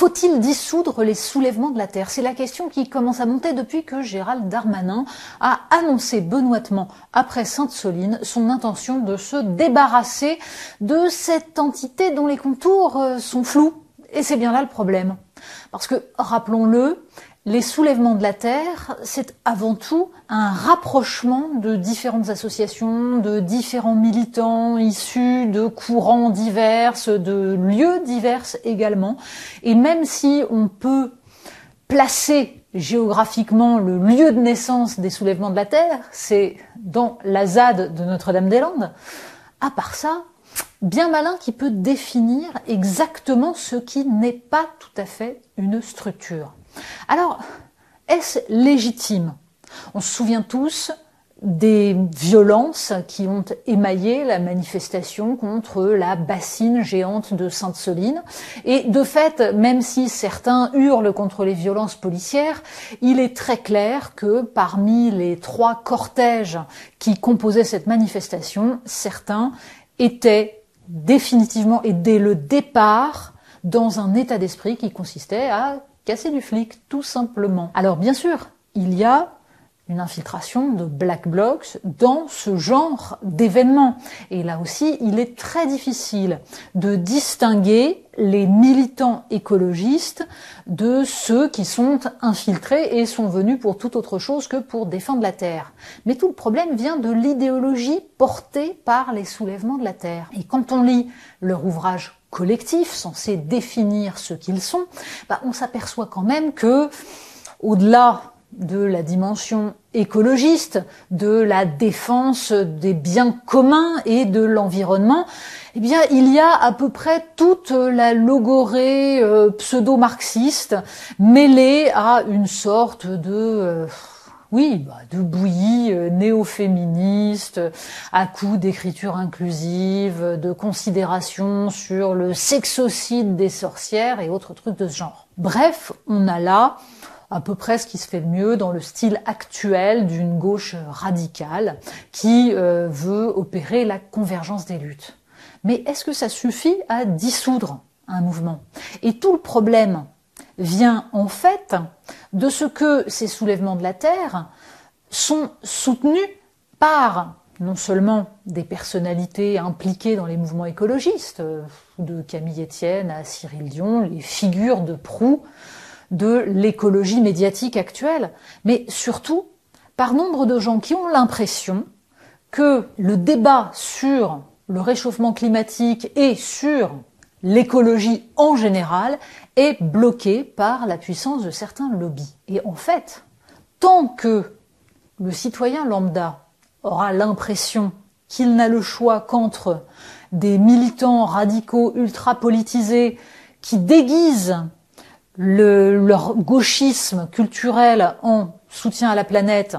Faut-il dissoudre les soulèvements de la Terre? C'est la question qui commence à monter depuis que Gérald Darmanin a annoncé benoîtement, après Sainte-Soline, son intention de se débarrasser de cette entité dont les contours euh, sont flous. Et c'est bien là le problème. Parce que, rappelons-le, les soulèvements de la Terre, c'est avant tout un rapprochement de différentes associations, de différents militants issus de courants divers, de lieux divers également. Et même si on peut placer géographiquement le lieu de naissance des soulèvements de la Terre, c'est dans la ZAD de Notre-Dame-des-Landes, à part ça, bien malin qui peut définir exactement ce qui n'est pas tout à fait une structure. Alors, est-ce légitime? On se souvient tous des violences qui ont émaillé la manifestation contre la bassine géante de Sainte-Soline. Et de fait, même si certains hurlent contre les violences policières, il est très clair que parmi les trois cortèges qui composaient cette manifestation, certains étaient définitivement et dès le départ dans un état d'esprit qui consistait à casser du flic, tout simplement. Alors bien sûr, il y a une infiltration de black blocs dans ce genre d'événements. Et là aussi, il est très difficile de distinguer les militants écologistes de ceux qui sont infiltrés et sont venus pour toute autre chose que pour défendre la Terre. Mais tout le problème vient de l'idéologie portée par les soulèvements de la Terre. Et quand on lit leur ouvrage collectif censé définir ce qu'ils sont, bah, on s'aperçoit quand même que, au-delà de la dimension écologiste, de la défense des biens communs et de l'environnement, eh bien, il y a à peu près toute la logorée euh, pseudo-marxiste mêlée à une sorte de euh, oui, bah, de bouillie euh, néo-féministe, à coup d'écriture inclusive, de considération sur le sexocide des sorcières et autres trucs de ce genre. Bref, on a là à peu près ce qui se fait de mieux dans le style actuel d'une gauche radicale qui euh, veut opérer la convergence des luttes. Mais est-ce que ça suffit à dissoudre un mouvement? Et tout le problème vient en fait de ce que ces soulèvements de la Terre sont soutenus par non seulement des personnalités impliquées dans les mouvements écologistes, euh, de Camille Etienne à Cyril Dion, les figures de proue de l'écologie médiatique actuelle, mais surtout par nombre de gens qui ont l'impression que le débat sur le réchauffement climatique et sur l'écologie en général est bloquée par la puissance de certains lobbies. Et en fait, tant que le citoyen lambda aura l'impression qu'il n'a le choix qu'entre des militants radicaux ultra politisés qui déguisent leur gauchisme culturel en soutien à la planète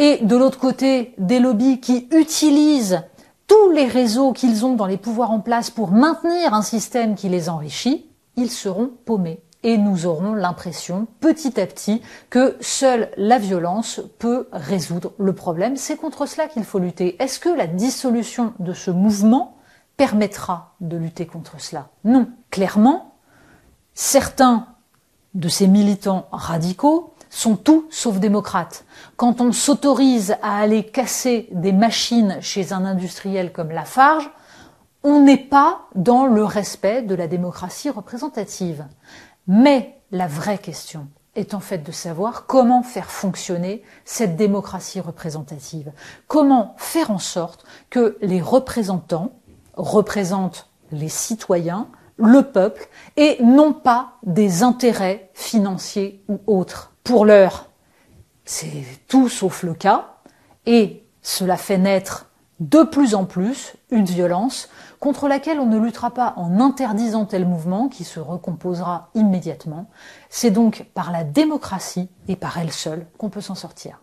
et de l'autre côté des lobbies qui utilisent tous les réseaux qu'ils ont dans les pouvoirs en place pour maintenir un système qui les enrichit, ils seront paumés. Et nous aurons l'impression, petit à petit, que seule la violence peut résoudre le problème. C'est contre cela qu'il faut lutter. Est-ce que la dissolution de ce mouvement permettra de lutter contre cela? Non. Clairement, certains de ces militants radicaux sont tout sauf démocrates. Quand on s'autorise à aller casser des machines chez un industriel comme Lafarge, on n'est pas dans le respect de la démocratie représentative. Mais la vraie question, est en fait de savoir comment faire fonctionner cette démocratie représentative. Comment faire en sorte que les représentants représentent les citoyens, le peuple, et non pas des intérêts financiers ou autres. Pour l'heure, c'est tout sauf le cas, et cela fait naître de plus en plus une violence contre laquelle on ne luttera pas en interdisant tel mouvement qui se recomposera immédiatement. C'est donc par la démocratie et par elle seule qu'on peut s'en sortir.